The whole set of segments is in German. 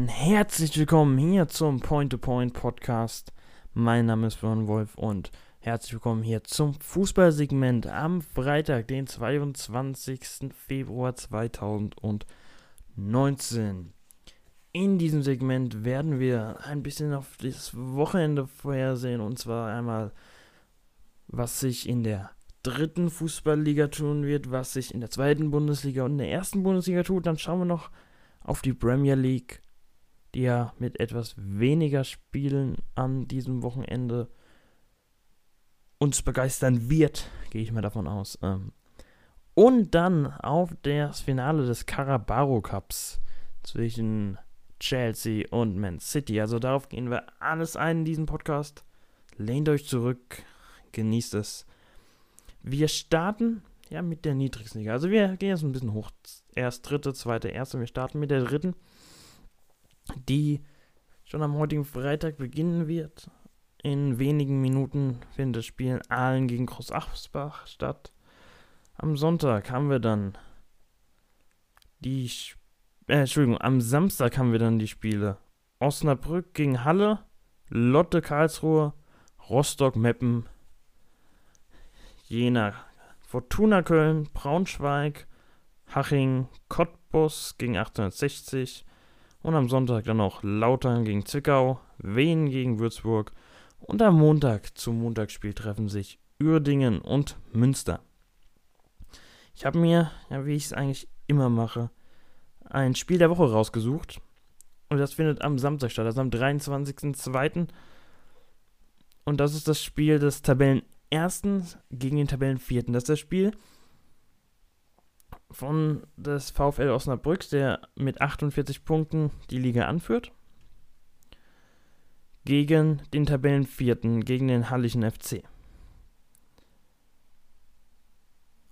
Ein herzlich willkommen hier zum Point-to-Point Podcast. Mein Name ist Björn Wolf und herzlich willkommen hier zum Fußballsegment am Freitag, den 22. Februar 2019. In diesem Segment werden wir ein bisschen auf das Wochenende vorhersehen und zwar einmal, was sich in der dritten Fußballliga tun wird, was sich in der zweiten Bundesliga und in der ersten Bundesliga tut. Dann schauen wir noch auf die Premier League, die ja mit etwas weniger Spielen an diesem Wochenende uns begeistern wird, gehe ich mal davon aus. Ähm, und dann auf das Finale des Carabao Cups zwischen Chelsea und Man City. Also darauf gehen wir alles ein in diesem Podcast. Lehnt euch zurück, genießt es. Wir starten ja mit der niedrigsten. Also wir gehen jetzt ein bisschen hoch. Erst dritte, zweite, erste. Wir starten mit der dritten, die schon am heutigen Freitag beginnen wird. In wenigen Minuten findet das Spiel Aalen gegen Groß Achsbach statt. Am Sonntag haben wir dann die äh, Entschuldigung, am Samstag haben wir dann die Spiele Osnabrück gegen Halle, Lotte Karlsruhe, Rostock Meppen, Jena Fortuna Köln, Braunschweig, Haching, Cottbus gegen 1860 und am Sonntag dann noch Lautern gegen Zwickau, Wien gegen Würzburg und am Montag zum Montagsspiel treffen sich Uerdingen und Münster. Ich habe mir, ja, wie ich es eigentlich immer mache, ein Spiel der Woche rausgesucht. Und das findet am Samstag statt, also am 23.02. Und das ist das Spiel des Tabellenersten gegen den Tabellenvierten. Das ist das Spiel von des VfL Osnabrück, der mit 48 Punkten die Liga anführt. Gegen den Tabellenvierten, gegen den Hallischen FC.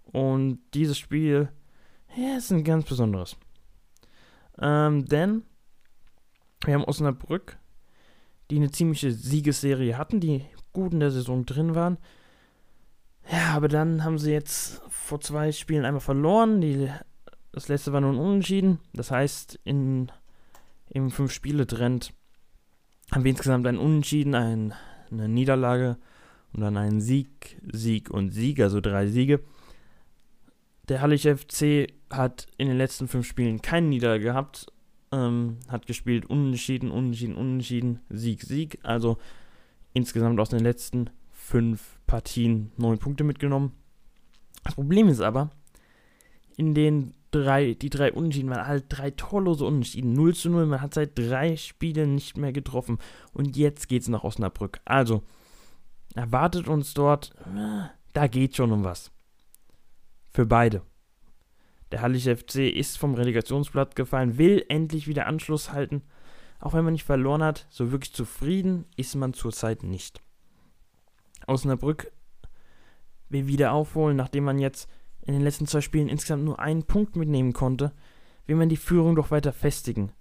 Und dieses Spiel ja, ist ein ganz besonderes. Ähm, denn wir haben Osnabrück, die eine ziemliche Siegesserie hatten, die gut in der Saison drin waren. Ja, aber dann haben sie jetzt vor zwei Spielen einmal verloren. Die, das letzte war nun unentschieden. Das heißt, in, im Fünf-Spiele-Trend haben wir insgesamt ein Unentschieden, ein, eine Niederlage und dann einen Sieg, Sieg und Sieg, also drei Siege. Der Hallig FC hat in den letzten fünf Spielen keinen Niederlage gehabt. Ähm, hat gespielt unentschieden, unentschieden, unentschieden, Sieg, Sieg. Also insgesamt aus den letzten fünf Partien neun Punkte mitgenommen. Das Problem ist aber, in den drei, die drei Unentschieden waren halt drei torlose Unentschieden. 0 zu 0, man hat seit drei Spielen nicht mehr getroffen. Und jetzt geht's nach Osnabrück. Also, erwartet uns dort, da geht schon um was. Für beide. Der Hallische FC ist vom Relegationsblatt gefallen, will endlich wieder Anschluss halten. Auch wenn man nicht verloren hat, so wirklich zufrieden ist man zurzeit nicht. Osnabrück will wieder aufholen, nachdem man jetzt in den letzten zwei Spielen insgesamt nur einen Punkt mitnehmen konnte, will man die Führung doch weiter festigen.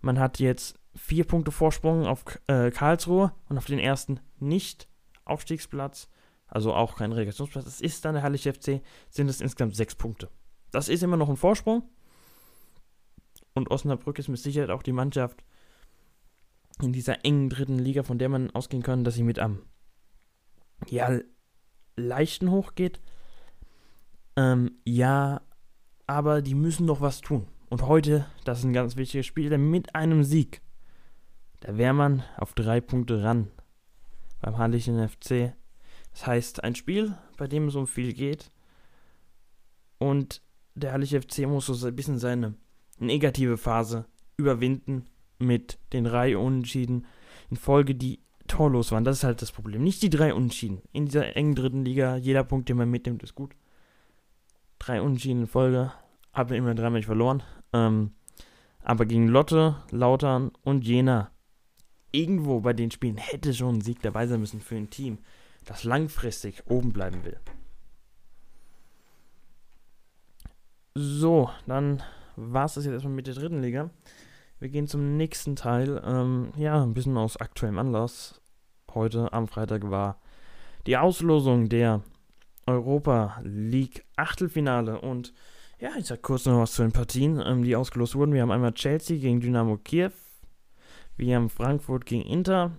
Man hat jetzt vier Punkte Vorsprung auf äh, Karlsruhe und auf den ersten Nicht-Aufstiegsplatz also auch kein Relegationsplatz, es ist dann der Hallische FC, sind es insgesamt sechs Punkte. Das ist immer noch ein Vorsprung. Und Osnabrück ist mit Sicherheit auch die Mannschaft in dieser engen dritten Liga, von der man ausgehen kann, dass sie mit am ja, leichten hochgeht. Ähm, ja, aber die müssen noch was tun. Und heute, das ist ein ganz wichtiges Spiel, denn mit einem Sieg, da wäre man auf drei Punkte ran beim Hallischen FC. Das heißt, ein Spiel, bei dem es um viel geht. Und der Herrliche FC muss so ein bisschen seine negative Phase überwinden mit den drei Unentschieden in Folge, die torlos waren. Das ist halt das Problem. Nicht die drei Unentschieden. In dieser engen dritten Liga, jeder Punkt, den man mitnimmt, ist gut. Drei Unentschieden in Folge. Haben wir immer dreimal verloren. Ähm, aber gegen Lotte, Lautern und Jena, irgendwo bei den Spielen hätte schon ein Sieg dabei sein müssen für ein Team das langfristig oben bleiben will. So, dann war es das jetzt erstmal mit der dritten Liga. Wir gehen zum nächsten Teil. Ähm, ja, ein bisschen aus aktuellem Anlass. Heute am Freitag war die Auslosung der Europa League Achtelfinale und Ja, ich sag kurz noch was zu den Partien, ähm, die ausgelost wurden. Wir haben einmal Chelsea gegen Dynamo Kiew. Wir haben Frankfurt gegen Inter.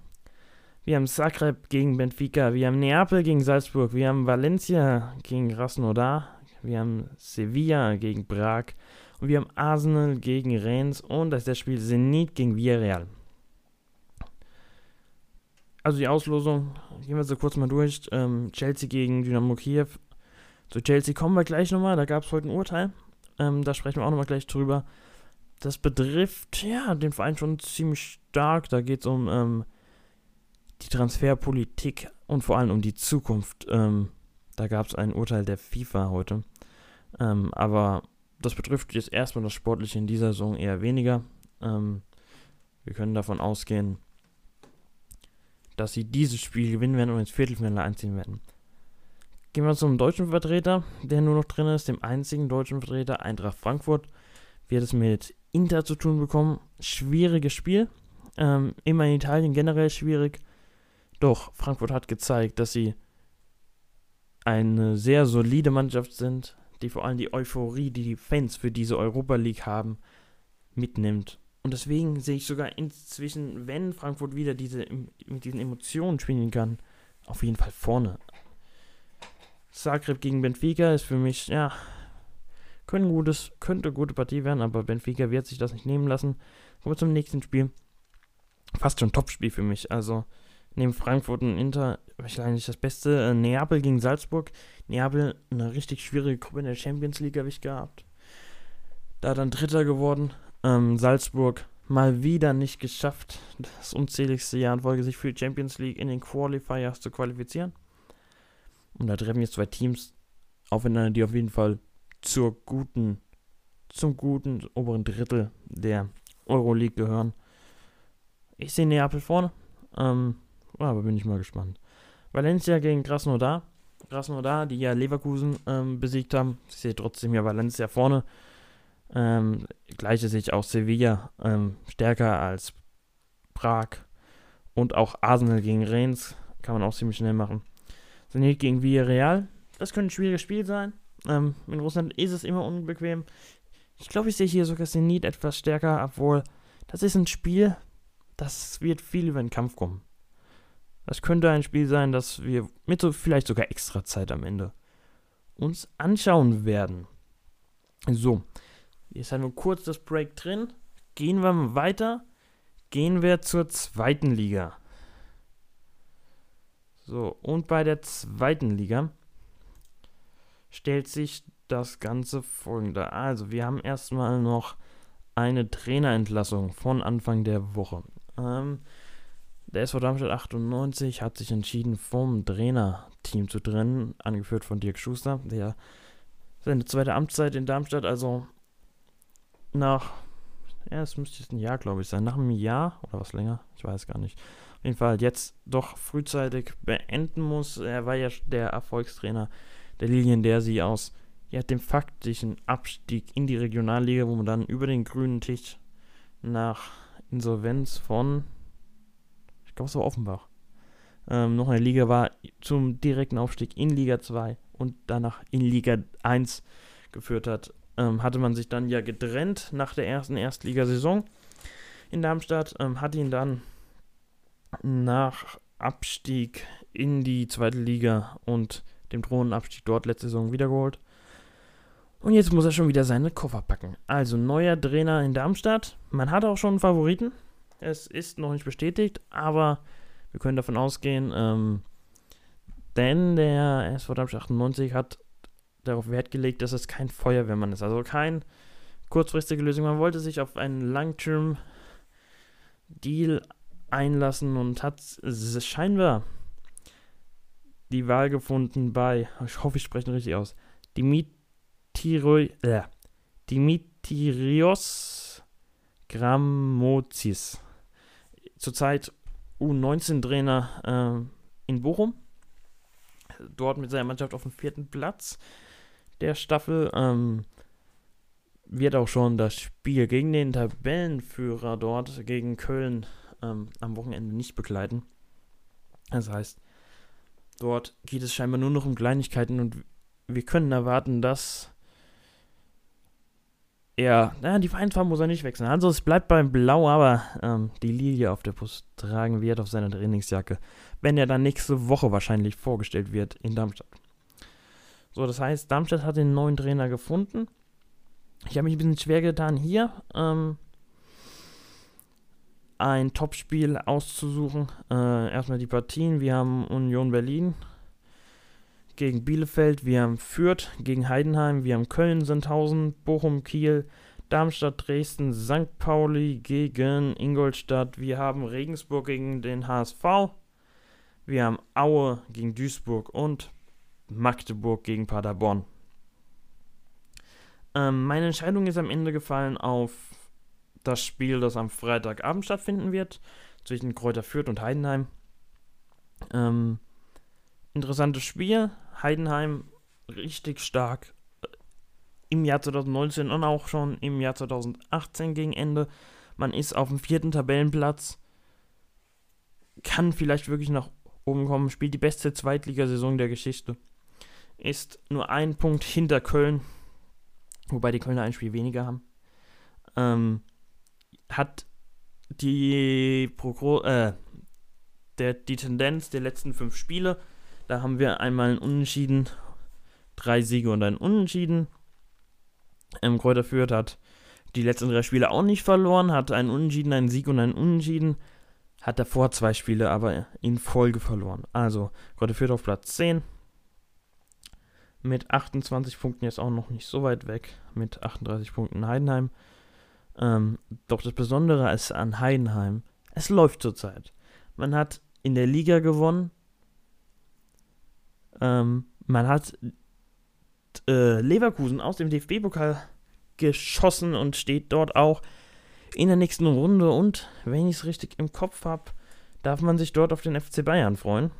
Wir haben Zagreb gegen Benfica. Wir haben Neapel gegen Salzburg. Wir haben Valencia gegen Krasnodar. Wir haben Sevilla gegen Prag. Und wir haben Arsenal gegen Rennes. Und das ist das Spiel Zenit gegen Villarreal. Also die Auslosung, gehen wir so kurz mal durch. Ähm, Chelsea gegen Dynamo Kiew zu Chelsea kommen wir gleich nochmal, da gab es heute ein Urteil. Ähm, da sprechen wir auch nochmal gleich drüber. Das betrifft ja den Verein schon ziemlich stark. Da geht es um ähm, die Transferpolitik und vor allem um die Zukunft. Ähm, da gab es ein Urteil der FIFA heute. Ähm, aber das betrifft jetzt erstmal das Sportliche in dieser Saison eher weniger. Ähm, wir können davon ausgehen, dass sie dieses Spiel gewinnen werden und ins Viertelfinale einziehen werden. Gehen wir zum deutschen Vertreter, der nur noch drin ist, dem einzigen deutschen Vertreter, Eintracht Frankfurt. Wird es mit Inter zu tun bekommen. Schwieriges Spiel. Ähm, immer in Italien generell schwierig. Doch Frankfurt hat gezeigt, dass sie eine sehr solide Mannschaft sind, die vor allem die Euphorie, die die Fans für diese Europa League haben, mitnimmt. Und deswegen sehe ich sogar inzwischen, wenn Frankfurt wieder diese, mit diesen Emotionen spielen kann, auf jeden Fall vorne. Zagreb gegen Benfica ist für mich, ja, könnte, gutes, könnte eine gute Partie werden, aber Benfica wird sich das nicht nehmen lassen. Kommen wir zum nächsten Spiel. Fast schon Topspiel für mich. Also neben Frankfurt und Inter wahrscheinlich das Beste. Äh, Neapel gegen Salzburg. Neapel eine richtig schwierige Gruppe in der Champions League habe ich gehabt. Da dann Dritter geworden. Ähm, Salzburg mal wieder nicht geschafft, das unzähligste Jahr in Folge sich für die Champions League in den Qualifiers zu qualifizieren. Und da treffen jetzt zwei Teams aufeinander, die auf jeden Fall zur guten, zum guten oberen Drittel der Euroleague gehören. Ich sehe Neapel vorne, ähm, aber bin ich mal gespannt. Valencia gegen Krasnodar. Krasnodar, die ja Leverkusen ähm, besiegt haben. Ich sehe trotzdem ja Valencia vorne. Ähm, gleiche sehe auch Sevilla ähm, stärker als Prag. Und auch Arsenal gegen Reims kann man auch ziemlich schnell machen. Zenit gegen Villarreal. Das könnte ein schwieriges Spiel sein. Ähm, in Russland ist es immer unbequem. Ich glaube, ich sehe hier sogar Zenit etwas stärker, obwohl das ist ein Spiel, das wird viel über den Kampf kommen. Das könnte ein Spiel sein, das wir mit so vielleicht sogar extra Zeit am Ende uns anschauen werden. So, jetzt haben wir kurz das Break drin. Gehen wir weiter. Gehen wir zur zweiten Liga. So, und bei der zweiten Liga stellt sich das Ganze folgende. Also, wir haben erstmal noch eine Trainerentlassung von Anfang der Woche. Ähm, der SV Darmstadt 98 hat sich entschieden, vom Trainerteam zu trennen, angeführt von Dirk Schuster, der seine zweite Amtszeit in Darmstadt, also nach, ja, es müsste jetzt ein Jahr, glaube ich, sein, nach einem Jahr oder was länger, ich weiß gar nicht, auf jeden Fall jetzt doch frühzeitig beenden muss. Er war ja der Erfolgstrainer der Lilien, der sie aus ja, dem faktischen Abstieg in die Regionalliga, wo man dann über den grünen Tisch nach Insolvenz von, glaube, es war Offenbach, ähm, noch eine Liga war, zum direkten Aufstieg in Liga 2 und danach in Liga 1 geführt hat, ähm, hatte man sich dann ja getrennt nach der ersten Erstligasaison in Darmstadt, ähm, hat ihn dann nach Abstieg in die zweite Liga und dem drohenden Abstieg dort letzte Saison wiedergeholt. Und jetzt muss er schon wieder seine Koffer packen. Also neuer Trainer in Darmstadt. Man hat auch schon einen Favoriten. Es ist noch nicht bestätigt, aber wir können davon ausgehen, ähm, denn der SV Darmstadt 98 hat darauf Wert gelegt, dass es kein Feuerwehrmann ist. Also kein kurzfristige Lösung. Man wollte sich auf einen Long-Term-Deal einlassen und hat scheinbar die Wahl gefunden bei, ich hoffe, ich spreche richtig aus, äh, Dimitrios Grammozis. Zurzeit U19-Trainer äh, in Bochum. Dort mit seiner Mannschaft auf dem vierten Platz der Staffel. Ähm, wird auch schon das Spiel gegen den Tabellenführer dort, gegen Köln, ähm, am Wochenende nicht begleiten. Das heißt, dort geht es scheinbar nur noch um Kleinigkeiten und wir können erwarten, dass ja, naja, die Vereinsfarben muss er nicht wechseln. Also es bleibt beim Blau, aber ähm, die Lilie auf der Brust tragen wird auf seiner Trainingsjacke, wenn er dann nächste Woche wahrscheinlich vorgestellt wird in Darmstadt. So, das heißt, Darmstadt hat den neuen Trainer gefunden. Ich habe mich ein bisschen schwer getan, hier ähm, ein Topspiel auszusuchen. Äh, erstmal die Partien. Wir haben Union Berlin gegen Bielefeld, wir haben Fürth gegen Heidenheim, wir haben Köln, Sandhausen, Bochum, Kiel, Darmstadt, Dresden, St. Pauli gegen Ingolstadt, wir haben Regensburg gegen den HSV, wir haben Aue gegen Duisburg und Magdeburg gegen Paderborn. Ähm, meine Entscheidung ist am Ende gefallen auf das Spiel, das am Freitagabend stattfinden wird, zwischen Kräuter Fürth und Heidenheim. Ähm, interessantes Spiel. Heidenheim richtig stark äh, im Jahr 2019 und auch schon im Jahr 2018 gegen Ende. Man ist auf dem vierten Tabellenplatz, kann vielleicht wirklich nach oben kommen, spielt die beste Zweitligasaison der Geschichte. Ist nur ein Punkt hinter Köln, wobei die Kölner ein Spiel weniger haben. Ähm, hat die, Pro äh, der, die Tendenz der letzten fünf Spiele da haben wir einmal ein Unentschieden, drei Siege und ein Unentschieden. Ähm, Kräuter Fürth hat die letzten drei Spiele auch nicht verloren, hat einen Unentschieden, einen Sieg und einen Unentschieden. Hat davor zwei Spiele aber in Folge verloren. Also Kräuter Fürth auf Platz 10. Mit 28 Punkten jetzt auch noch nicht so weit weg. Mit 38 Punkten Heidenheim. Ähm, doch das Besondere ist an Heidenheim, es läuft zurzeit. Man hat in der Liga gewonnen, ähm, man hat äh, Leverkusen aus dem DFB-Pokal geschossen und steht dort auch in der nächsten Runde. Und wenn ich es richtig im Kopf habe, darf man sich dort auf den FC Bayern freuen.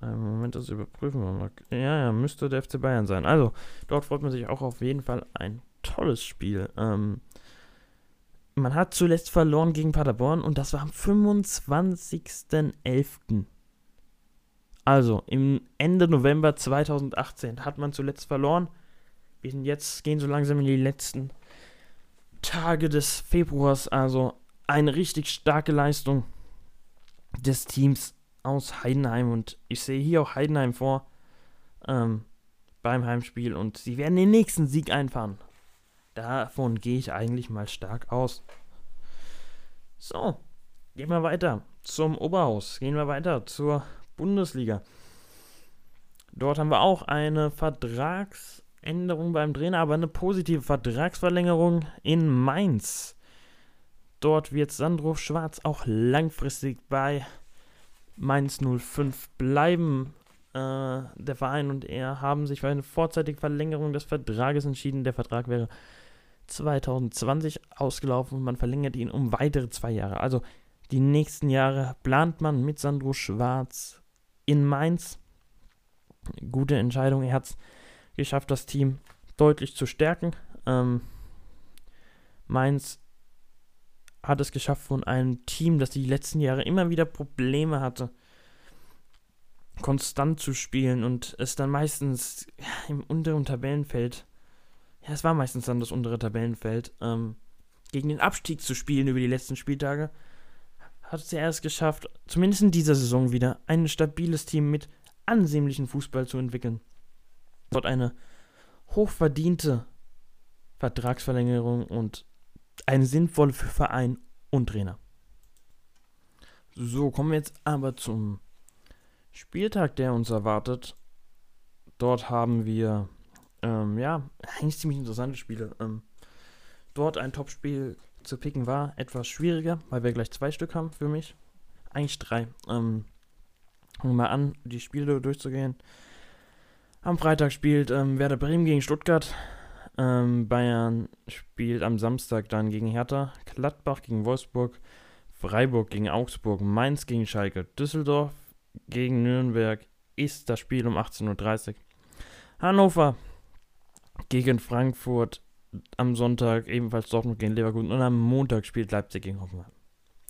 Moment, das überprüfen wir mal. Ja, ja, müsste der FC Bayern sein. Also, dort freut man sich auch auf jeden Fall ein tolles Spiel. Ähm, man hat zuletzt verloren gegen Paderborn und das war am 25.11. Also, im Ende November 2018 hat man zuletzt verloren. Wir sind jetzt, gehen so langsam in die letzten Tage des Februars. Also, eine richtig starke Leistung des Teams aus Heidenheim. Und ich sehe hier auch Heidenheim vor ähm, beim Heimspiel. Und sie werden den nächsten Sieg einfahren. Davon gehe ich eigentlich mal stark aus. So, gehen wir weiter zum Oberhaus. Gehen wir weiter zur Bundesliga. Dort haben wir auch eine Vertragsänderung beim Trainer, aber eine positive Vertragsverlängerung in Mainz. Dort wird Sandro Schwarz auch langfristig bei Mainz 05 bleiben. Äh, der Verein und er haben sich für eine vorzeitige Verlängerung des Vertrages entschieden. Der Vertrag wäre 2020 ausgelaufen und man verlängert ihn um weitere zwei Jahre. Also die nächsten Jahre plant man mit Sandro Schwarz in Mainz. Gute Entscheidung. Er hat es geschafft, das Team deutlich zu stärken. Ähm, Mainz hat es geschafft von einem Team, das die letzten Jahre immer wieder Probleme hatte, konstant zu spielen und es dann meistens im unteren Tabellenfeld, ja, es war meistens dann das untere Tabellenfeld, ähm, gegen den Abstieg zu spielen über die letzten Spieltage hat es ja erst geschafft, zumindest in dieser Saison wieder, ein stabiles Team mit ansehnlichem Fußball zu entwickeln. Dort eine hochverdiente Vertragsverlängerung und eine sinnvolle für Verein und Trainer. So, kommen wir jetzt aber zum Spieltag, der uns erwartet. Dort haben wir, ähm, ja, eigentlich ziemlich interessante Spiele. Ähm, dort ein Topspiel zu picken war etwas schwieriger, weil wir gleich zwei Stück haben für mich. Eigentlich drei. Ähm, fangen wir mal an, die Spiele durchzugehen. Am Freitag spielt ähm, Werder Bremen gegen Stuttgart. Ähm, Bayern spielt am Samstag dann gegen Hertha. Gladbach gegen Wolfsburg. Freiburg gegen Augsburg. Mainz gegen Schalke. Düsseldorf gegen Nürnberg ist das Spiel um 18.30 Uhr. Hannover gegen Frankfurt am Sonntag ebenfalls Dortmund gegen Leverkusen und am Montag spielt Leipzig gegen Hoffenheim.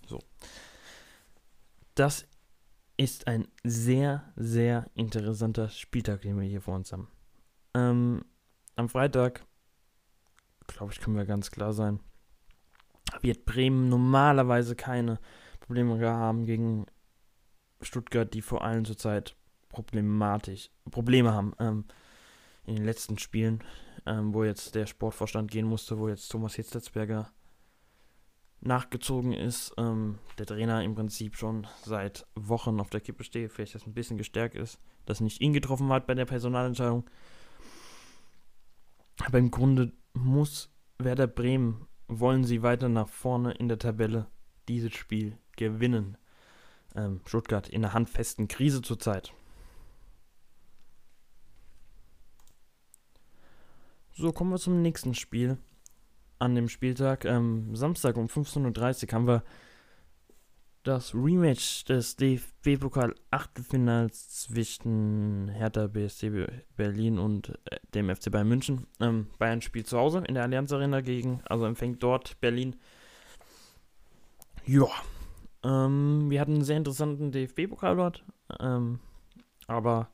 So. Das ist ein sehr, sehr interessanter Spieltag, den wir hier vor uns haben. Ähm, am Freitag glaube ich, können wir ganz klar sein, wird Bremen normalerweise keine Probleme haben gegen Stuttgart, die vor allem zurzeit problematisch Probleme haben ähm, in den letzten Spielen, ähm, wo jetzt der Sportvorstand gehen musste, wo jetzt Thomas Hitzelsberger nachgezogen ist, ähm, der Trainer im Prinzip schon seit Wochen auf der Kippe steht, vielleicht das ein bisschen gestärkt ist, dass nicht ihn getroffen hat bei der Personalentscheidung. Aber im Grunde muss Werder Bremen, wollen sie weiter nach vorne in der Tabelle dieses Spiel gewinnen. Ähm, Stuttgart in einer handfesten Krise zurzeit. So, kommen wir zum nächsten Spiel an dem Spieltag. Ähm, Samstag um 15.30 Uhr haben wir das Rematch des DFB-Pokal Achtelfinals zwischen Hertha BSC Berlin und äh, dem FC Bayern München. Ähm, Bayern spielt zu Hause in der Allianz Arena gegen, also empfängt dort Berlin. Ja, ähm, wir hatten einen sehr interessanten DFB-Pokal dort, ähm, aber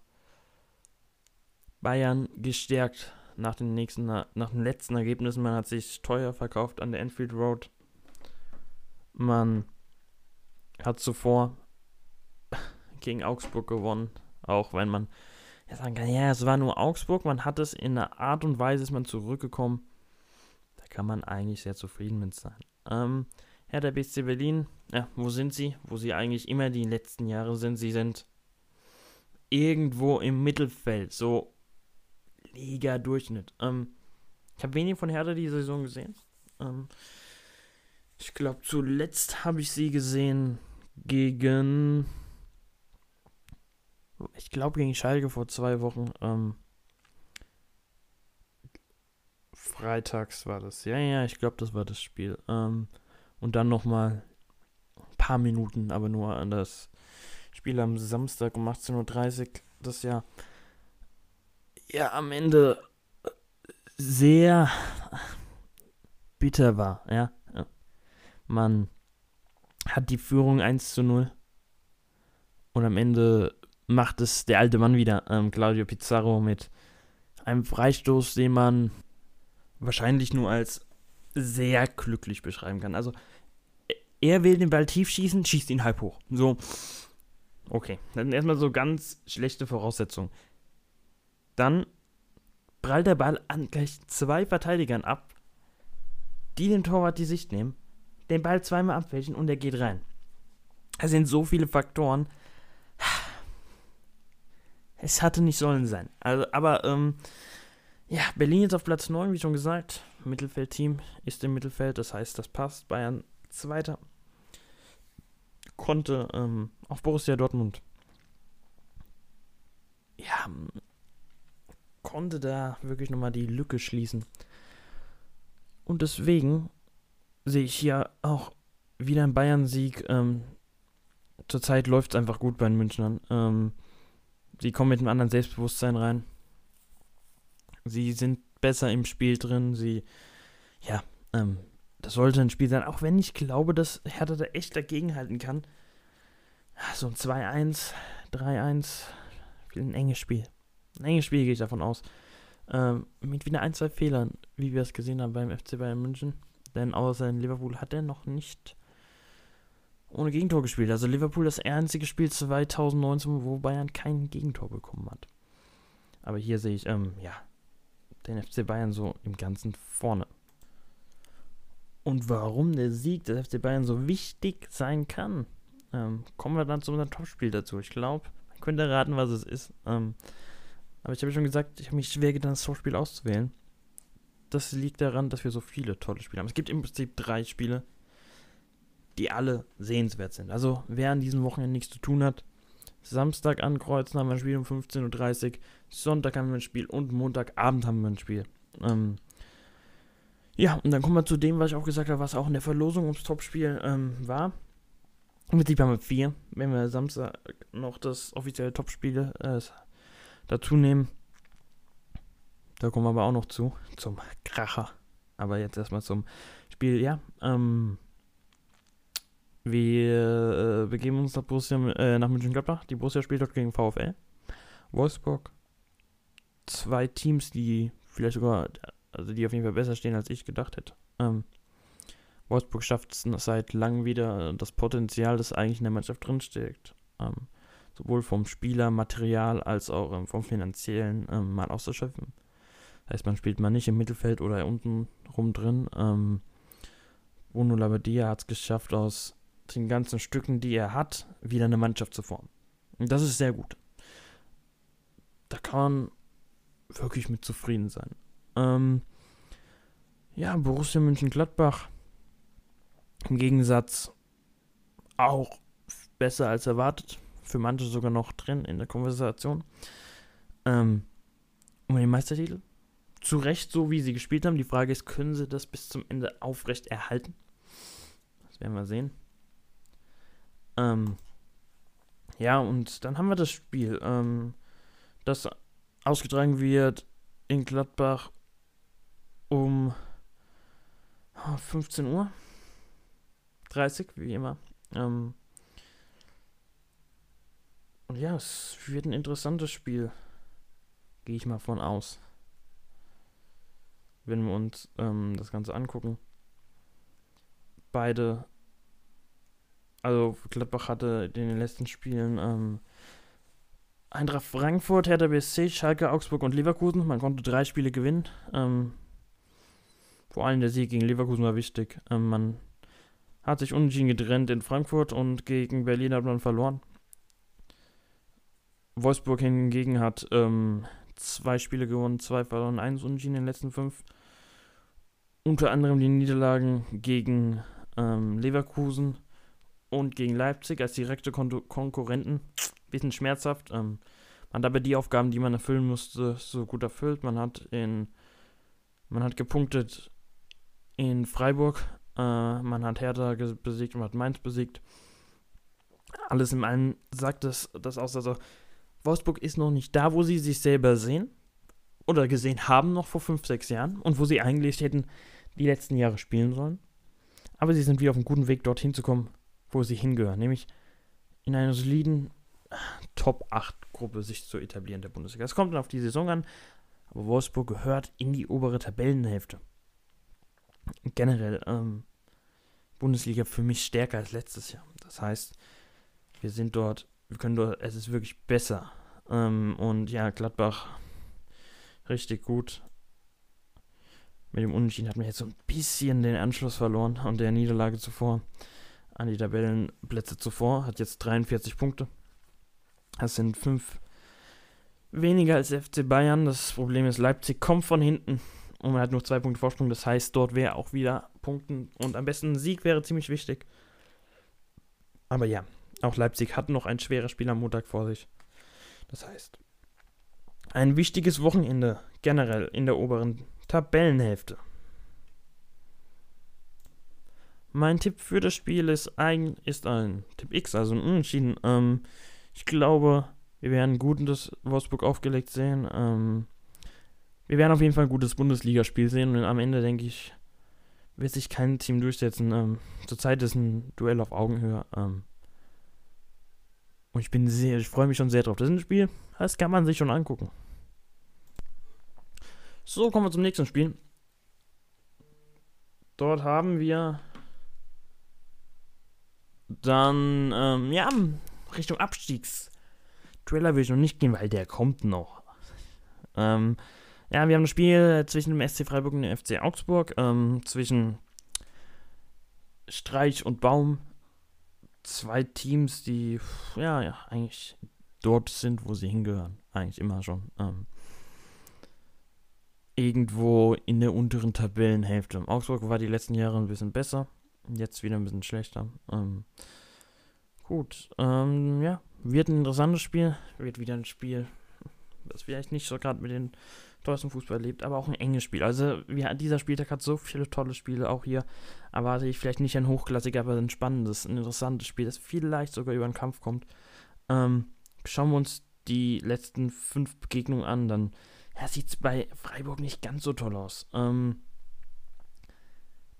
Bayern gestärkt nach den nächsten, nach den letzten Ergebnissen. Man hat sich teuer verkauft an der Enfield Road. Man hat zuvor gegen Augsburg gewonnen, auch wenn man ja sagen kann, ja, es war nur Augsburg, man hat es in einer Art und Weise ist man zurückgekommen. Da kann man eigentlich sehr zufrieden mit sein. Ähm, ja, der BC Berlin, ja, wo sind sie? Wo sie eigentlich immer die letzten Jahre sind. Sie sind irgendwo im Mittelfeld, so Liga-Durchschnitt. Ähm, ich habe wenig von Hertha die Saison gesehen. Ähm, ich glaube, zuletzt habe ich sie gesehen gegen. Ich glaube, gegen Schalke vor zwei Wochen. Ähm, freitags war das. Ja, ja, ich glaube, das war das Spiel. Ähm, und dann nochmal ein paar Minuten, aber nur an das Spiel am Samstag um 18.30 Uhr. Das ja ja am Ende sehr bitter war, ja. Man hat die Führung 1 zu 0 und am Ende macht es der alte Mann wieder, ähm, Claudio Pizarro, mit einem Freistoß, den man wahrscheinlich nur als sehr glücklich beschreiben kann. Also, er will den Ball tief schießen, schießt ihn halb hoch. So, okay. Dann erstmal so ganz schlechte Voraussetzungen. Dann prallt der Ball an gleich zwei Verteidigern ab, die dem Torwart die Sicht nehmen, den Ball zweimal abwälchen und er geht rein. Es sind so viele Faktoren. Es hatte nicht sollen sein. Also, aber, ähm, ja, Berlin ist auf Platz 9, wie schon gesagt. Mittelfeldteam ist im Mittelfeld, das heißt, das passt. Bayern Zweiter. Konnte ähm, auf Borussia Dortmund ja, konnte da wirklich nochmal die Lücke schließen. Und deswegen sehe ich hier auch wieder einen Bayern-Sieg. Ähm, zurzeit läuft es einfach gut bei den Münchnern. Ähm, sie kommen mit einem anderen Selbstbewusstsein rein. Sie sind besser im Spiel drin. Sie, ja, ähm, das sollte ein Spiel sein, auch wenn ich glaube, dass Hertha da echt dagegenhalten kann. So ein 2-1, 3-1, ein enges Spiel. Enges Spiel gehe ich davon aus. Ähm, mit wieder ein, zwei Fehlern, wie wir es gesehen haben beim FC Bayern München. Denn außer in Liverpool hat er noch nicht ohne Gegentor gespielt. Also Liverpool das einzige Spiel 2019, wo Bayern kein Gegentor bekommen hat. Aber hier sehe ich, ähm, ja, den FC Bayern so im Ganzen vorne. Und warum der Sieg des FC Bayern so wichtig sein kann, ähm, kommen wir dann zu unserem Topspiel dazu. Ich glaube, man könnte raten, was es ist. Ähm, aber ich habe schon gesagt, ich habe mich schwer getan, das Topspiel auszuwählen. Das liegt daran, dass wir so viele tolle Spiele haben. Es gibt im Prinzip drei Spiele, die alle sehenswert sind. Also, wer an diesem Wochenende nichts zu tun hat, Samstag ankreuzen haben wir ein Spiel um 15.30 Uhr, Sonntag haben wir ein Spiel und Montagabend haben wir ein Spiel. Ähm, ja, und dann kommen wir zu dem, was ich auch gesagt habe, was auch in der Verlosung ums Topspiel ähm, war. Im Prinzip haben wir vier. Wenn wir Samstag noch das offizielle Topspiel äh, dazu nehmen. Da kommen wir aber auch noch zu, zum Kracher. Aber jetzt erstmal zum Spiel, ja. Ähm, wir äh, begeben uns nach, Borussia, äh, nach München-Gladbach. Die Borussia spielt dort gegen VfL. Wolfsburg. Zwei Teams, die vielleicht sogar also die auf jeden Fall besser stehen, als ich gedacht hätte. Ähm, Wolfsburg schafft es seit langem wieder, das Potenzial, das eigentlich in der Mannschaft drinsteckt, ähm, sowohl vom Spielermaterial als auch ähm, vom finanziellen ähm, mal auszuschöpfen. Das heißt, man spielt mal nicht im Mittelfeld oder unten rum drin. Ähm, Bruno Labbadia hat es geschafft, aus den ganzen Stücken, die er hat, wieder eine Mannschaft zu formen. Und das ist sehr gut. Da kann man wirklich mit zufrieden sein. Ähm, ja, Borussia München-Gladbach im Gegensatz auch besser als erwartet. Für manche sogar noch drin in der Konversation. Ähm, um den Meistertitel. Zu Recht so, wie sie gespielt haben. Die Frage ist, können sie das bis zum Ende aufrecht erhalten? Das werden wir sehen. Ähm, ja, und dann haben wir das Spiel, ähm, das ausgetragen wird in Gladbach um 15 Uhr. 30, wie immer. Ähm, und ja, es wird ein interessantes Spiel. Gehe ich mal von aus. Wenn wir uns ähm, das Ganze angucken. Beide also Gladbach hatte in den letzten Spielen ähm, Eintracht Frankfurt, Hertha BSC, Schalke, Augsburg und Leverkusen. Man konnte drei Spiele gewinnen. Ähm, vor allem der Sieg gegen Leverkusen war wichtig. Ähm, man hat sich unentschieden getrennt in Frankfurt und gegen Berlin hat man verloren. Wolfsburg hingegen hat ähm, zwei Spiele gewonnen, zwei verloren, eins unentschieden in den letzten fünf. Unter anderem die Niederlagen gegen ähm, Leverkusen und gegen Leipzig als direkte Kon Konkurrenten. Bisschen schmerzhaft. Ähm, man hat aber die Aufgaben, die man erfüllen musste, so gut erfüllt. Man hat in man hat gepunktet in Freiburg, äh, man hat Hertha besiegt und hat Mainz besiegt. Alles in allem sagt das, das aus. Also Wolfsburg ist noch nicht da, wo sie sich selber sehen oder gesehen haben noch vor 5, 6 Jahren und wo sie eigentlich hätten die letzten Jahre spielen sollen. Aber sie sind wieder auf einem guten Weg, dorthin zu kommen, wo sie hingehören, nämlich in einer soliden Top 8 Gruppe sich zu etablieren der Bundesliga. Es kommt dann auf die Saison an, aber Wolfsburg gehört in die obere Tabellenhälfte. Generell ähm, Bundesliga für mich stärker als letztes Jahr. Das heißt, wir sind dort, wir können dort, es ist wirklich besser. Ähm, und ja, Gladbach richtig gut. Mit dem Unentschieden hat man jetzt so ein bisschen den Anschluss verloren und der Niederlage zuvor an die Tabellenplätze zuvor, hat jetzt 43 Punkte. Das sind fünf weniger als FC Bayern. Das Problem ist, Leipzig kommt von hinten und man hat nur zwei Punkte Vorsprung. Das heißt, dort wäre auch wieder Punkten und am besten ein Sieg wäre ziemlich wichtig. Aber ja, auch Leipzig hat noch ein schweres Spiel am Montag vor sich. Das heißt, ein wichtiges Wochenende generell in der oberen Tabellenhälfte. Mein Tipp für das Spiel ist ein, ist ein Tipp X, also ein Unentschieden. Ähm, ich glaube, wir werden ein gutes Wolfsburg aufgelegt sehen. Ähm, wir werden auf jeden Fall ein gutes Bundesligaspiel sehen und am Ende denke ich, wird sich kein Team durchsetzen. Ähm, zurzeit ist ein Duell auf Augenhöhe. Ähm, und ich bin sehr, ich freue mich schon sehr drauf. Das ist ein Spiel, das kann man sich schon angucken. So, kommen wir zum nächsten Spiel. Dort haben wir dann, ähm, ja, Richtung Abstiegstrailer will ich noch nicht gehen, weil der kommt noch. Ähm, ja, wir haben das Spiel zwischen dem SC Freiburg und dem FC Augsburg, ähm, zwischen Streich und Baum. Zwei Teams, die, ja, ja, eigentlich dort sind, wo sie hingehören. Eigentlich immer schon. Ähm, irgendwo in der unteren Tabellenhälfte. Augsburg war die letzten Jahre ein bisschen besser. Jetzt wieder ein bisschen schlechter. Ähm, gut, ähm, ja, wird ein interessantes Spiel. Wird wieder ein Spiel, das vielleicht nicht so gerade mit den tollsten Fußball erlebt, aber auch ein enges Spiel. Also, ja, dieser Spieltag hat so viele tolle Spiele. Auch hier erwarte ich vielleicht nicht ein hochklassiger, aber ein spannendes, ein interessantes Spiel, das vielleicht sogar über den Kampf kommt. Ähm, schauen wir uns die letzten fünf Begegnungen an, dann ja, sieht es bei Freiburg nicht ganz so toll aus. Ähm,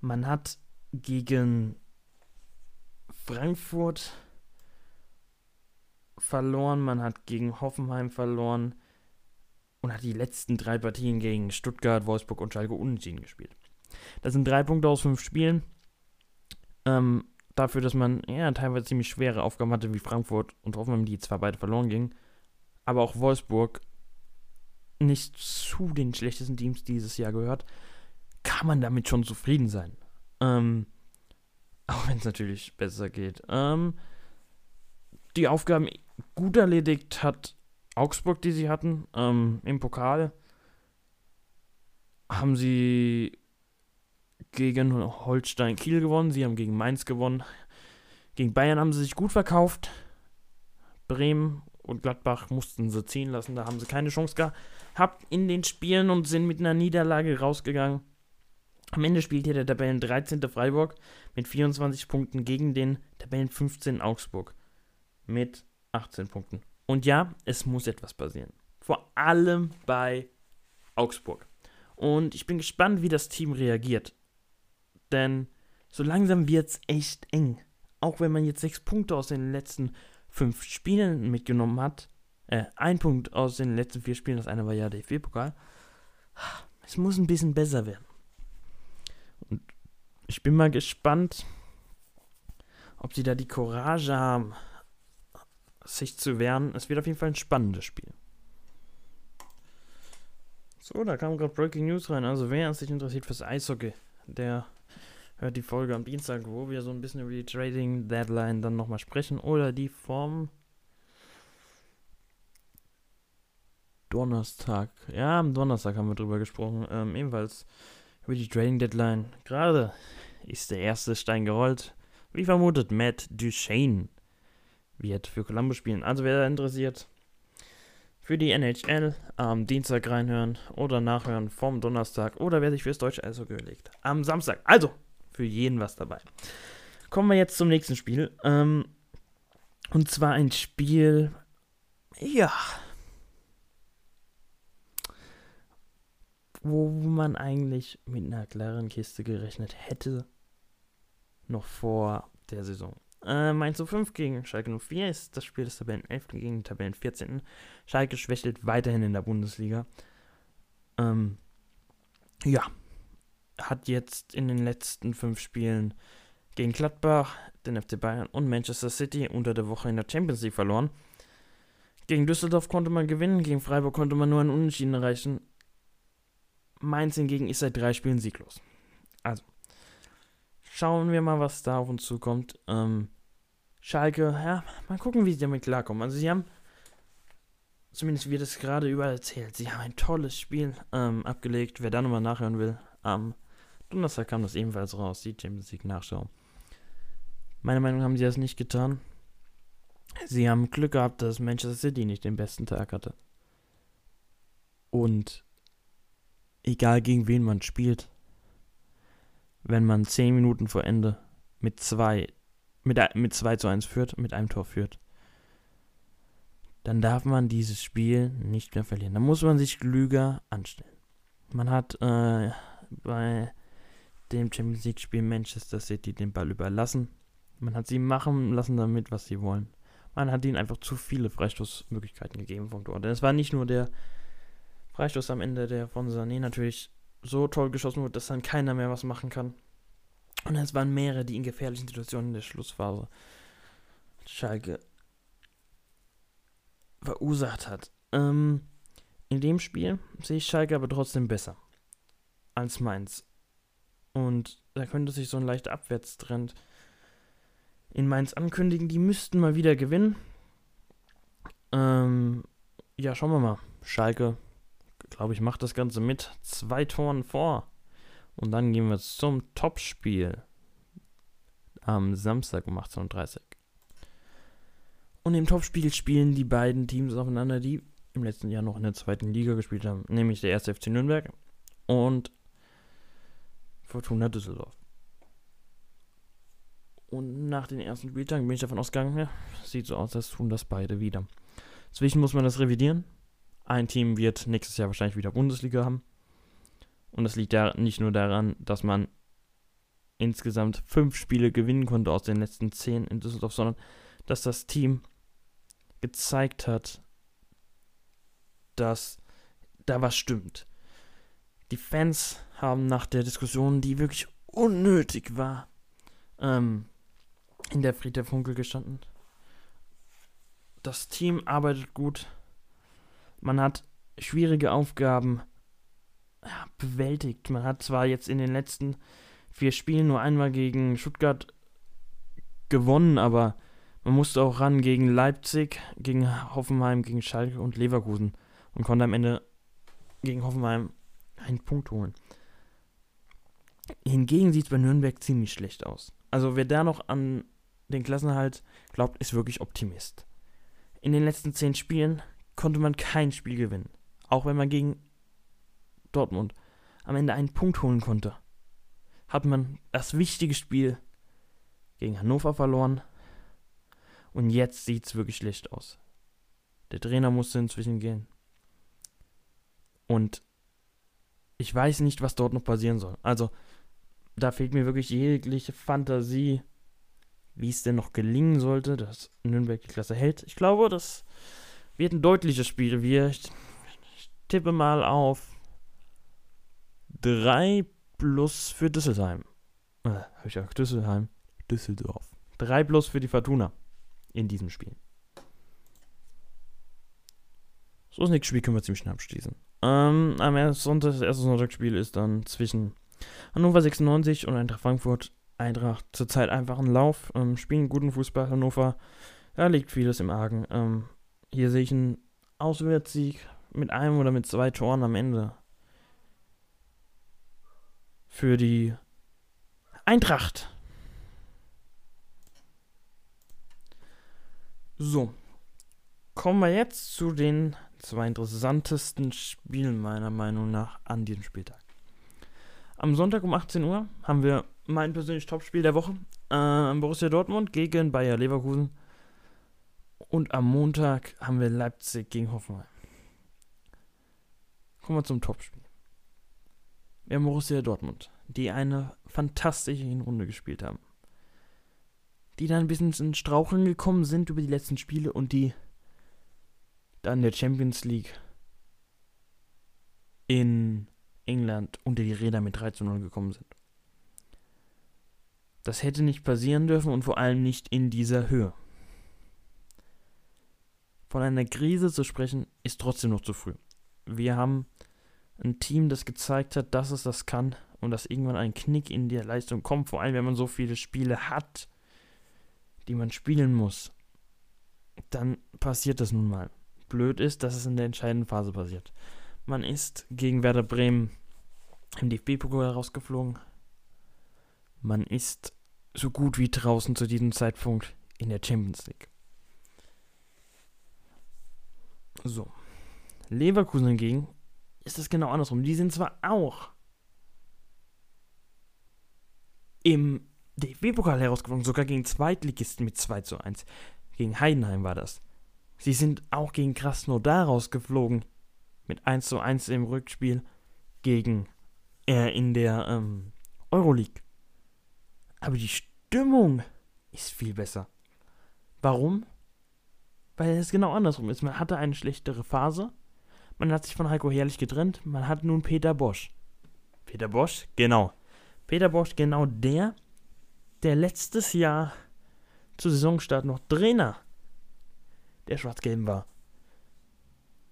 man hat gegen Frankfurt verloren, man hat gegen Hoffenheim verloren, und hat die letzten drei Partien gegen Stuttgart, Wolfsburg und Schalke unentschieden gespielt. Das sind drei Punkte aus fünf Spielen. Ähm, dafür, dass man ja teilweise ziemlich schwere Aufgaben hatte wie Frankfurt und Hoffenheim, die zwar beide verloren gingen, aber auch Wolfsburg nicht zu den schlechtesten Teams dieses Jahr gehört, kann man damit schon zufrieden sein. Ähm, auch wenn es natürlich besser geht. Ähm, die Aufgaben gut erledigt hat Augsburg, die sie hatten. Ähm, Im Pokal haben sie gegen Holstein Kiel gewonnen. Sie haben gegen Mainz gewonnen. Gegen Bayern haben sie sich gut verkauft. Bremen und Gladbach mussten sie ziehen lassen. Da haben sie keine Chance gehabt in den Spielen und sind mit einer Niederlage rausgegangen. Am Ende spielt hier der Tabellen 13. Freiburg mit 24 Punkten gegen den Tabellen 15 Augsburg mit 18 Punkten. Und ja, es muss etwas passieren. Vor allem bei Augsburg. Und ich bin gespannt, wie das Team reagiert. Denn so langsam wird es echt eng. Auch wenn man jetzt sechs Punkte aus den letzten fünf Spielen mitgenommen hat. Äh, ein Punkt aus den letzten vier Spielen, das eine war ja der DFB-Pokal. Es muss ein bisschen besser werden. Und ich bin mal gespannt, ob sie da die Courage haben, sich zu wehren. Es wird auf jeden Fall ein spannendes Spiel. So, da kam gerade Breaking News rein. Also, wer sich interessiert fürs Eishockey, der hört die Folge am Dienstag, wo wir so ein bisschen über die Trading Deadline dann nochmal sprechen. Oder die vom Donnerstag. Ja, am Donnerstag haben wir drüber gesprochen. Ähm, ebenfalls über die Trading Deadline. Gerade ist der erste Stein gerollt. Wie vermutet, Matt Duchesne wird für Columbus spielen. Also wer da interessiert, für die NHL am Dienstag reinhören oder nachhören vom Donnerstag oder wer sich fürs deutsche Eishockey überlegt. Am Samstag. Also, für jeden was dabei. Kommen wir jetzt zum nächsten Spiel. Ähm, und zwar ein Spiel, ja, wo man eigentlich mit einer klaren Kiste gerechnet hätte, noch vor der Saison. Äh, Mainz 05 gegen Schalke 04 ist das Spiel des Tabellen 11. gegen Tabellen 14. Schalke schwächelt weiterhin in der Bundesliga. Ähm, ja, hat jetzt in den letzten fünf Spielen gegen Gladbach, den FC Bayern und Manchester City unter der Woche in der Champions League verloren. Gegen Düsseldorf konnte man gewinnen, gegen Freiburg konnte man nur einen Unentschieden erreichen. Mainz hingegen ist seit drei Spielen sieglos. Also, schauen wir mal, was da auf uns zukommt. Ähm, Schalke, ja, mal gucken, wie sie damit klarkommen. Also, sie haben, zumindest wird es gerade überall erzählt, sie haben ein tolles Spiel ähm, abgelegt. Wer da nochmal nachhören will, am Donnerstag kam das ebenfalls raus, die Champions League Nachschau. Meiner Meinung nach haben sie das nicht getan. Sie haben Glück gehabt, dass Manchester City nicht den besten Tag hatte. Und egal gegen wen man spielt, wenn man 10 Minuten vor Ende mit 2 mit, mit 2 zu 1 führt, mit einem Tor führt, dann darf man dieses Spiel nicht mehr verlieren. Da muss man sich klüger anstellen. Man hat äh, bei dem Champions League Spiel Manchester City den Ball überlassen. Man hat sie machen lassen damit, was sie wollen. Man hat ihnen einfach zu viele Freistoßmöglichkeiten gegeben vom Tor. Denn es war nicht nur der Freistoß am Ende, der von Sané natürlich so toll geschossen wurde, dass dann keiner mehr was machen kann. Und es waren mehrere, die in gefährlichen Situationen in der Schlussphase Schalke verursacht hat. Ähm, in dem Spiel sehe ich Schalke aber trotzdem besser als Mainz. Und da könnte sich so ein leichter Abwärtstrend in Mainz ankündigen. Die müssten mal wieder gewinnen. Ähm, ja, schauen wir mal. Schalke glaube ich, macht das Ganze mit zwei Toren vor. Und dann gehen wir zum Topspiel am Samstag um 18.30 Uhr. Und im Topspiel spielen die beiden Teams aufeinander, die im letzten Jahr noch in der zweiten Liga gespielt haben, nämlich der 1. FC Nürnberg und Fortuna Düsseldorf. Und nach den ersten Spieltagen bin ich davon ausgegangen, ja, sieht so aus, als tun das beide wieder. Zwischen muss man das revidieren. Ein Team wird nächstes Jahr wahrscheinlich wieder Bundesliga haben. Und das liegt ja nicht nur daran, dass man insgesamt fünf Spiele gewinnen konnte aus den letzten zehn in Düsseldorf, sondern dass das Team gezeigt hat, dass da was stimmt. Die Fans haben nach der Diskussion, die wirklich unnötig war, ähm, in der Friedhof Funkel gestanden. Das Team arbeitet gut. Man hat schwierige Aufgaben ja, bewältigt. Man hat zwar jetzt in den letzten vier Spielen nur einmal gegen Stuttgart gewonnen, aber man musste auch ran gegen Leipzig, gegen Hoffenheim, gegen Schalke und Leverkusen und konnte am Ende gegen Hoffenheim einen Punkt holen. Hingegen sieht es bei Nürnberg ziemlich schlecht aus. Also wer da noch an den Klassenhalt glaubt, ist wirklich Optimist. In den letzten zehn Spielen konnte man kein Spiel gewinnen. Auch wenn man gegen Dortmund am Ende einen Punkt holen konnte, hat man das wichtige Spiel gegen Hannover verloren. Und jetzt sieht es wirklich schlecht aus. Der Trainer musste inzwischen gehen. Und ich weiß nicht, was dort noch passieren soll. Also, da fehlt mir wirklich jegliche Fantasie, wie es denn noch gelingen sollte, dass Nürnberg die Klasse hält. Ich glaube, das wird ein deutliches Spiel. Wir, ich, tippe mal auf 3 plus für Düsseldorf. Äh, hab ich auch Düsseldorf. Düsseldorf. 3 plus für die Fortuna in diesem Spiel. So das nächste Spiel können wir ziemlich schnell abschließen. Ähm, am ersten Sonntag, das erste Sonntagsspiel ist dann zwischen Hannover 96 und Eintracht Frankfurt. Eintracht zurzeit einfach ein Lauf, ähm, spielen guten Fußball. Hannover, da liegt vieles im Argen. Ähm, hier sehe ich einen Auswärtssieg mit einem oder mit zwei Toren am Ende. Für die Eintracht. So. Kommen wir jetzt zu den zwei interessantesten Spielen meiner Meinung nach an diesem Spieltag. Am Sonntag um 18 Uhr haben wir mein persönliches Topspiel der Woche. Äh, Borussia Dortmund gegen Bayer Leverkusen. Und am Montag haben wir Leipzig gegen Hoffenheim. Kommen wir zum Topspiel. Wir haben Borussia Dortmund, die eine fantastische Hinrunde gespielt haben. Die dann ein bisschen in Straucheln gekommen sind über die letzten Spiele und die dann der Champions League in England unter die Räder mit 3 zu 0 gekommen sind. Das hätte nicht passieren dürfen und vor allem nicht in dieser Höhe. Von einer Krise zu sprechen, ist trotzdem noch zu früh. Wir haben ein Team, das gezeigt hat, dass es das kann und dass irgendwann ein Knick in der Leistung kommt, vor allem wenn man so viele Spiele hat, die man spielen muss, dann passiert das nun mal blöd ist, dass es in der entscheidenden Phase passiert. Man ist gegen Werder Bremen im DFB-Pokal rausgeflogen. Man ist so gut wie draußen zu diesem Zeitpunkt in der Champions League. So. Leverkusen hingegen ist es genau andersrum. Die sind zwar auch im DFB-Pokal herausgeflogen, sogar gegen Zweitligisten mit 2 zu 1. Gegen Heidenheim war das. Sie sind auch gegen Krasnodar rausgeflogen. Mit 1 zu 1 im Rückspiel gegen äh, in der ähm, Euroleague. Aber die Stimmung ist viel besser. Warum? Weil es genau andersrum ist. Man hatte eine schlechtere Phase. Man hat sich von Heiko Herrlich getrennt. Man hat nun Peter Bosch. Peter Bosch? Genau. Peter Bosch, genau der, der letztes Jahr zu Saisonstart noch Trainer der Schwarz-Gelben war.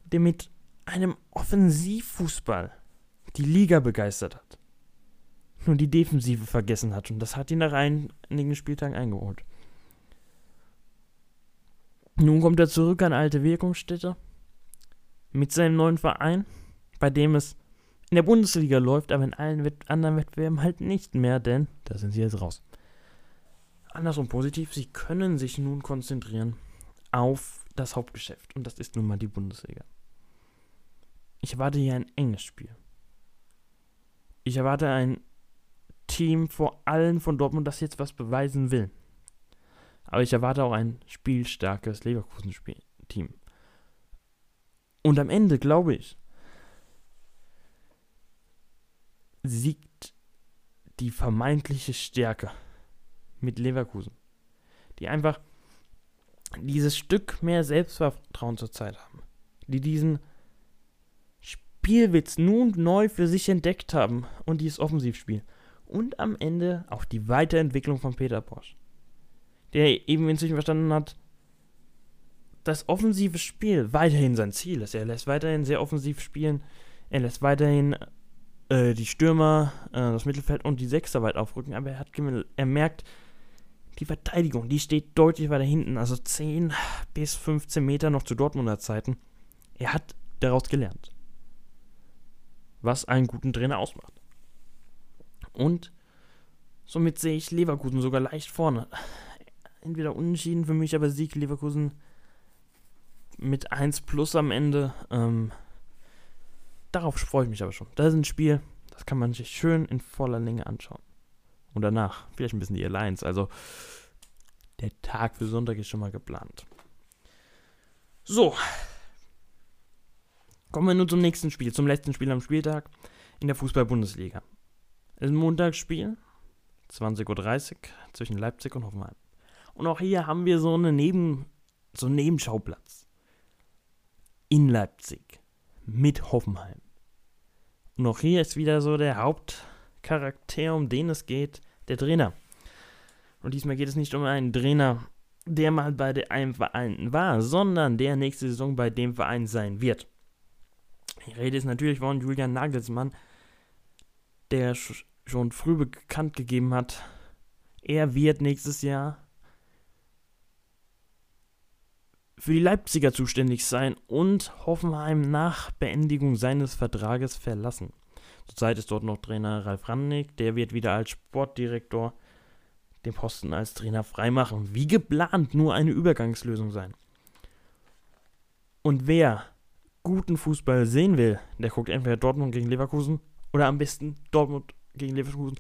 Der mit einem Offensivfußball die Liga begeistert hat. Nur die Defensive vergessen hat und das hat ihn nach einigen Spieltagen eingeholt. Nun kommt er zurück an alte Wirkungsstätte mit seinem neuen Verein, bei dem es in der Bundesliga läuft, aber in allen Wett anderen Wettbewerben halt nicht mehr, denn da sind sie jetzt raus. Andersrum positiv, sie können sich nun konzentrieren auf das Hauptgeschäft. Und das ist nun mal die Bundesliga. Ich erwarte hier ein enges Spiel. Ich erwarte ein Team vor allem von Dortmund, das jetzt was beweisen will. Aber ich erwarte auch ein spielstarkes Leverkusen-Team. Und am Ende, glaube ich, siegt die vermeintliche Stärke mit Leverkusen. Die einfach dieses Stück mehr Selbstvertrauen zur Zeit haben. Die diesen Spielwitz nun neu für sich entdeckt haben und dieses Offensivspiel. Und am Ende auch die Weiterentwicklung von Peter Bosch, der eben inzwischen verstanden hat, das offensive Spiel weiterhin sein Ziel ist. Er lässt weiterhin sehr offensiv spielen. Er lässt weiterhin äh, die Stürmer, äh, das Mittelfeld und die Sechser weit aufrücken. Aber er, hat er merkt, die Verteidigung, die steht deutlich weiter hinten. Also 10 bis 15 Meter noch zu Dortmunder Zeiten. Er hat daraus gelernt. Was einen guten Trainer ausmacht. Und somit sehe ich Leverkusen sogar leicht vorne. Entweder unentschieden für mich, aber Sieg Leverkusen mit 1 plus am Ende. Ähm, darauf freue ich mich aber schon. Das ist ein Spiel, das kann man sich schön in voller Länge anschauen. Und danach vielleicht ein bisschen die Alliance. Also der Tag für Sonntag ist schon mal geplant. So. Kommen wir nun zum nächsten Spiel, zum letzten Spiel am Spieltag in der Fußball-Bundesliga. Es ist ein Montagsspiel, 20.30 Uhr zwischen Leipzig und Hoffenheim. Und auch hier haben wir so, eine Neben, so einen Nebenschauplatz in Leipzig mit Hoffenheim. Und auch hier ist wieder so der Hauptcharakter, um den es geht, der Trainer. Und diesmal geht es nicht um einen Trainer, der mal bei einem Verein war, sondern der nächste Saison bei dem Verein sein wird. Die Rede ist natürlich von Julian Nagelsmann, der schon früh bekannt gegeben hat, er wird nächstes Jahr für die Leipziger zuständig sein und Hoffenheim nach Beendigung seines Vertrages verlassen. Zurzeit ist dort noch Trainer Ralf Rangnick, der wird wieder als Sportdirektor den Posten als Trainer freimachen. Wie geplant nur eine Übergangslösung sein. Und wer guten Fußball sehen will, der guckt entweder Dortmund gegen Leverkusen oder am besten Dortmund gegen Leverkusen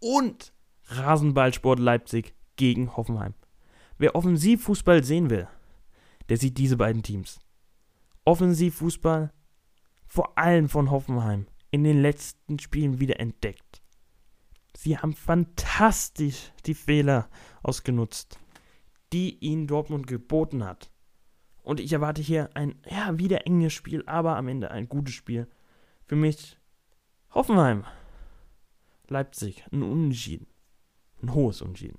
und Rasenballsport Leipzig gegen Hoffenheim. Wer Offensivfußball sehen will, der sieht diese beiden Teams. Offensivfußball, vor allem von Hoffenheim, in den letzten Spielen wieder entdeckt. Sie haben fantastisch die Fehler ausgenutzt, die ihnen Dortmund geboten hat. Und ich erwarte hier ein, ja, wieder enges Spiel, aber am Ende ein gutes Spiel. Für mich Hoffenheim, Leipzig, ein Unentschieden. Ein hohes Unentschieden.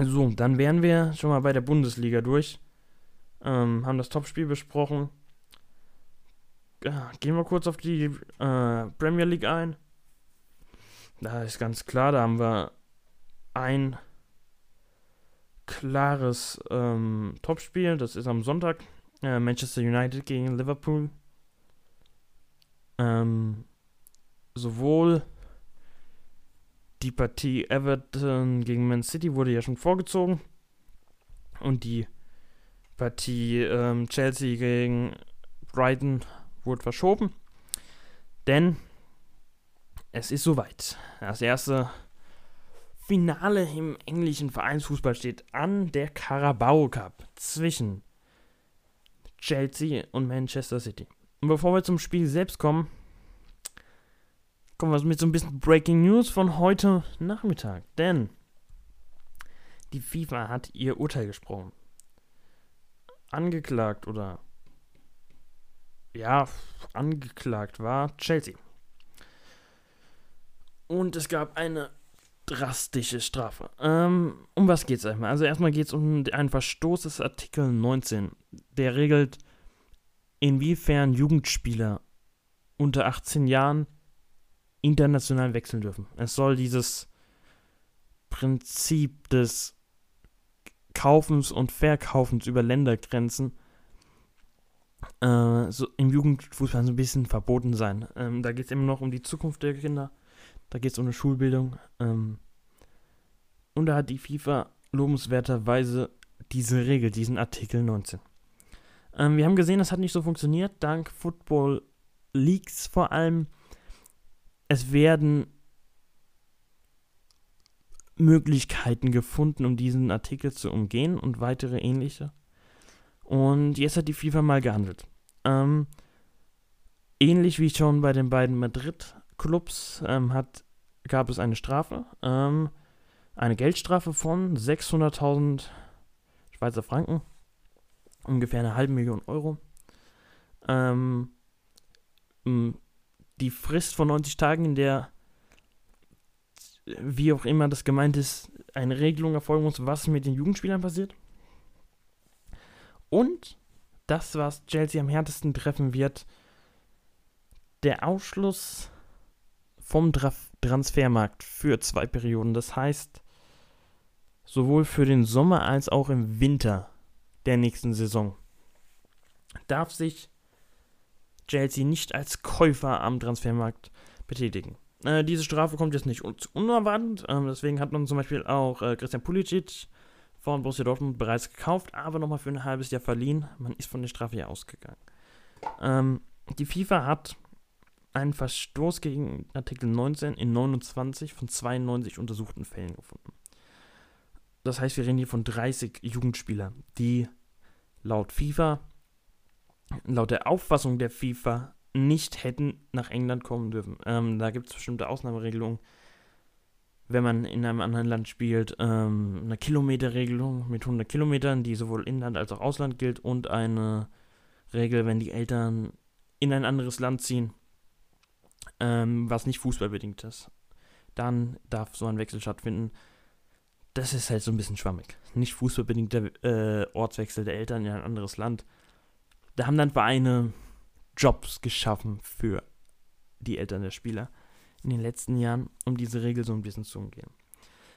So, dann wären wir schon mal bei der Bundesliga durch. Ähm, haben das Topspiel besprochen. Ja, gehen wir kurz auf die äh, Premier League ein. Da ist ganz klar, da haben wir ein klares ähm, Topspiel. Das ist am Sonntag. Äh, Manchester United gegen Liverpool. Ähm, sowohl die Partie Everton gegen Man City wurde ja schon vorgezogen. Und die Partie ähm, Chelsea gegen Brighton wurde verschoben. Denn es ist soweit. Das erste Finale im englischen Vereinsfußball steht an, der Carabao Cup zwischen Chelsea und Manchester City. Und bevor wir zum Spiel selbst kommen, kommen wir mit so ein bisschen Breaking News von heute Nachmittag. Denn die FIFA hat ihr Urteil gesprochen. Angeklagt oder ja, angeklagt war Chelsea. Und es gab eine drastische Strafe. Ähm, um was geht es einmal? Also erstmal geht es um einen Verstoß des Artikel 19. Der regelt, inwiefern Jugendspieler unter 18 Jahren international wechseln dürfen. Es soll dieses Prinzip des Kaufens und Verkaufens über Ländergrenzen äh, so im Jugendfußball so ein bisschen verboten sein. Ähm, da geht es immer noch um die Zukunft der Kinder, da geht es um eine Schulbildung. Ähm, und da hat die FIFA lobenswerterweise diese Regel, diesen Artikel 19. Ähm, wir haben gesehen, das hat nicht so funktioniert, dank Football Leaks vor allem es werden Möglichkeiten gefunden, um diesen Artikel zu umgehen und weitere ähnliche. Und jetzt hat die FIFA mal gehandelt. Ähm, ähnlich wie schon bei den beiden Madrid-Clubs ähm, gab es eine Strafe. Ähm, eine Geldstrafe von 600.000 Schweizer Franken. Ungefähr eine halbe Million Euro. Ähm, die Frist von 90 Tagen, in der, wie auch immer das gemeint ist, eine Regelung erfolgen muss, was mit den Jugendspielern passiert. Und das, was Chelsea am härtesten treffen wird, der Ausschluss vom Transfermarkt für zwei Perioden. Das heißt, sowohl für den Sommer als auch im Winter der nächsten Saison darf sich Chelsea nicht als Käufer am Transfermarkt betätigen. Äh, diese Strafe kommt jetzt nicht un unerwartet, äh, deswegen hat man zum Beispiel auch äh, Christian Pulisic von Borussia Dortmund bereits gekauft, aber nochmal für ein halbes Jahr verliehen. Man ist von der Strafe ja ausgegangen. Ähm, die FIFA hat einen Verstoß gegen Artikel 19 in 29 von 92 untersuchten Fällen gefunden. Das heißt, wir reden hier von 30 Jugendspielern, die laut FIFA, laut der Auffassung der FIFA, nicht hätten nach England kommen dürfen. Ähm, da gibt es bestimmte Ausnahmeregelungen, wenn man in einem anderen Land spielt, ähm, eine Kilometerregelung mit 100 Kilometern, die sowohl Inland als auch Ausland gilt, und eine Regel, wenn die Eltern in ein anderes Land ziehen, ähm, was nicht fußballbedingt ist. Dann darf so ein Wechsel stattfinden. Das ist halt so ein bisschen schwammig. Nicht fußballbedingter äh, Ortswechsel der Eltern in ein anderes Land. Da haben dann Vereine Jobs geschaffen für die Eltern der Spieler in den letzten Jahren, um diese Regel so ein bisschen zu umgehen.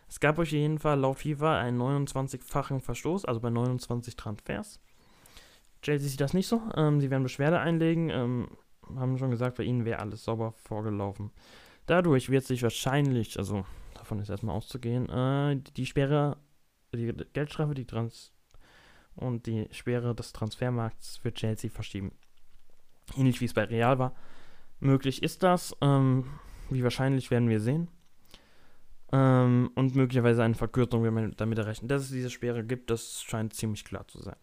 Es gab auf jeden Fall laut FIFA einen 29-fachen Verstoß, also bei 29 Transfers. Chelsea sieht das nicht so. Ähm, sie werden Beschwerde einlegen. Ähm, haben schon gesagt, bei ihnen wäre alles sauber vorgelaufen. Dadurch wird sich wahrscheinlich, also davon ist erstmal auszugehen, äh, die Sperre, die Geldstrafe, die Trans und die Sperre des Transfermarkts für Chelsea verschieben. Ähnlich wie es bei Real war. Möglich ist das. Ähm, wie wahrscheinlich werden wir sehen. Ähm, und möglicherweise eine Verkürzung, wenn man damit errechnet. Dass es diese Sperre gibt, das scheint ziemlich klar zu sein.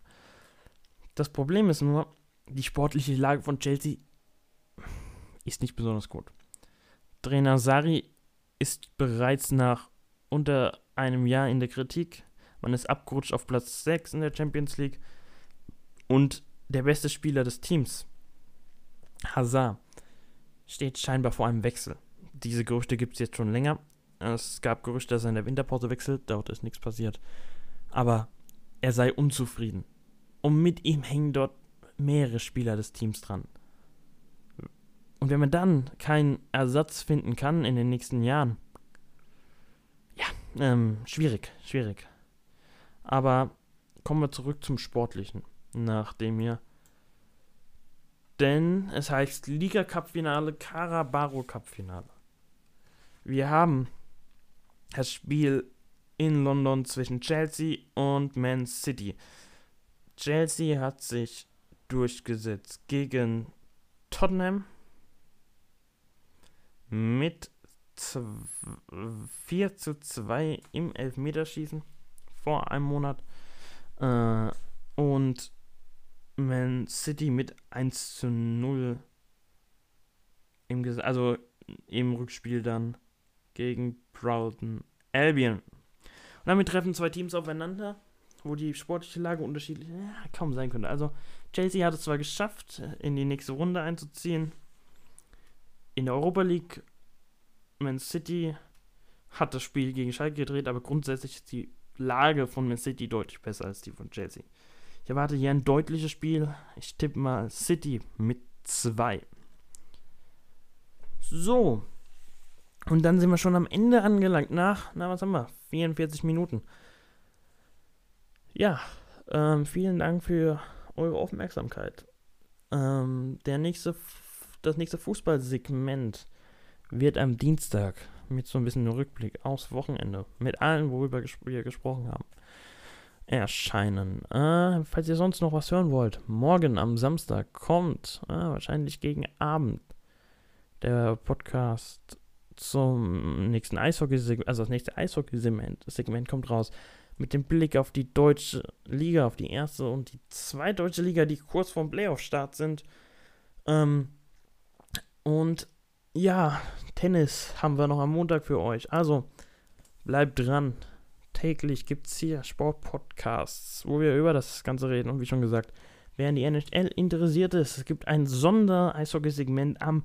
Das Problem ist nur, die sportliche Lage von Chelsea ist nicht besonders gut. Trainer Sari ist bereits nach unter einem Jahr in der Kritik. Man ist abgerutscht auf Platz 6 in der Champions League. Und der beste Spieler des Teams, Hazard, steht scheinbar vor einem Wechsel. Diese Gerüchte gibt es jetzt schon länger. Es gab Gerüchte, dass er in der Winterpause wechselt. Dort ist nichts passiert. Aber er sei unzufrieden. Und mit ihm hängen dort mehrere Spieler des Teams dran. Und wenn man dann keinen Ersatz finden kann in den nächsten Jahren, ja, ähm, schwierig, schwierig. Aber kommen wir zurück zum Sportlichen, nachdem wir. Denn es heißt Liga Cup Finale, Carabao Cup Finale. Wir haben das Spiel in London zwischen Chelsea und Man City. Chelsea hat sich durchgesetzt gegen Tottenham mit 4 zu 2 im Elfmeterschießen vor einem Monat. Äh, und Man City mit 1 zu 0 im, also im Rückspiel dann gegen Broughton Albion. Und damit treffen zwei Teams aufeinander, wo die sportliche Lage unterschiedlich ja, kaum sein könnte. Also Chelsea hat es zwar geschafft, in die nächste Runde einzuziehen, in der Europa League, Man City hat das Spiel gegen Schalke gedreht, aber grundsätzlich ist die Lage von Man City deutlich besser als die von Chelsea. Ich erwarte hier ein deutliches Spiel. Ich tippe mal City mit 2. So. Und dann sind wir schon am Ende angelangt. Nach, na, was haben wir? 44 Minuten. Ja, ähm, vielen Dank für eure Aufmerksamkeit. Ähm, der nächste das nächste Fußballsegment wird am Dienstag mit so ein bisschen Rückblick aufs Wochenende mit allen, worüber wir gesprochen haben, erscheinen. Äh, falls ihr sonst noch was hören wollt, morgen am Samstag kommt, äh, wahrscheinlich gegen Abend, der Podcast zum nächsten Eishockey-Segment, also das nächste Eishockey-Segment Segment kommt raus mit dem Blick auf die deutsche Liga, auf die erste und die zweite deutsche Liga, die kurz vorm Playoff-Start sind. Ähm, und ja, Tennis haben wir noch am Montag für euch. Also bleibt dran. Täglich gibt es hier Sportpodcasts, wo wir über das Ganze reden. Und wie schon gesagt, wer in die NHL interessiert ist, es gibt ein Sonder-Eishockey-Segment am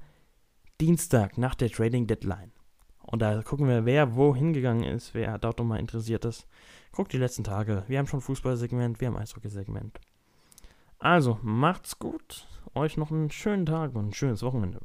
Dienstag nach der Trading Deadline. Und da gucken wir, wer wo hingegangen ist, wer dort nochmal interessiert ist. Guckt die letzten Tage. Wir haben schon Fußballsegment, wir haben Eishockey-Segment. Also, macht's gut. Euch noch einen schönen Tag und ein schönes Wochenende.